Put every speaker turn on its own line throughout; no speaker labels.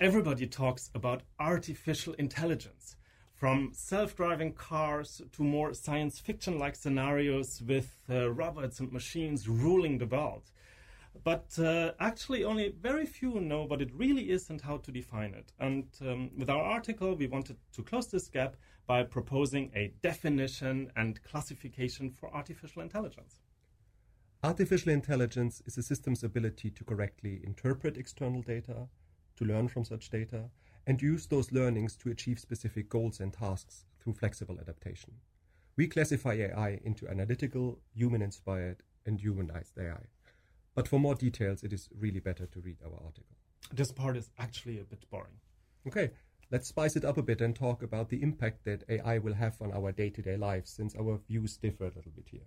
Everybody talks about artificial intelligence, from self driving cars to more science fiction like scenarios with uh, robots and machines ruling the world. But uh, actually, only very few know what it really is and how to define it. And um, with our article, we wanted to close this gap by proposing a definition and classification for artificial intelligence.
Artificial intelligence is a system's ability to correctly interpret external data, to learn from such data, and use those learnings to achieve specific goals and tasks through flexible adaptation. We classify AI into analytical, human inspired, and humanized AI. But for more details, it is really better to read our article.
This part is actually a bit boring.
Okay, let's spice it up a bit and talk about the impact that AI will have on our day to day lives, since our views differ a little bit here.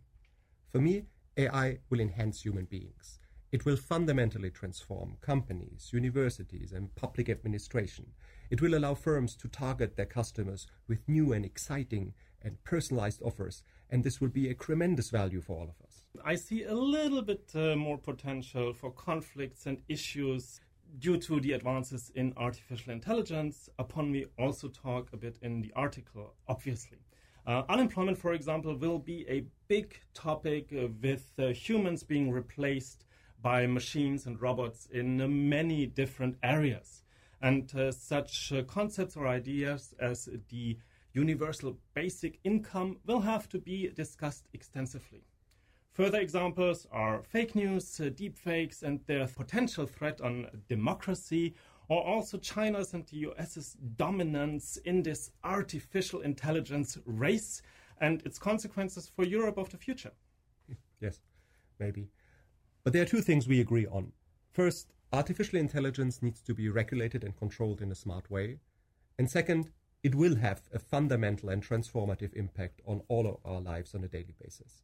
For me, AI will enhance human beings. It will fundamentally transform companies, universities, and public administration. It will allow firms to target their customers with new and exciting and personalized offers, and this will be a tremendous value for all of us.
I see a little bit uh, more potential for conflicts and issues due to the advances in artificial intelligence, upon we also talk a bit in the article, obviously. Uh, unemployment, for example, will be a big topic uh, with uh, humans being replaced by machines and robots in many different areas. And uh, such uh, concepts or ideas as the universal basic income will have to be discussed extensively. Further examples are fake news, uh, deepfakes, and their potential threat on democracy, or also China's and the US's dominance in this artificial intelligence race and its consequences for Europe of the future.
Yes, maybe. But there are two things we agree on. First, artificial intelligence needs to be regulated and controlled in a smart way. And second, it will have a fundamental and transformative impact on all of our lives on a daily basis.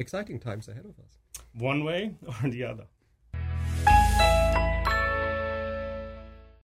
Exciting times ahead of us.
One way or the other.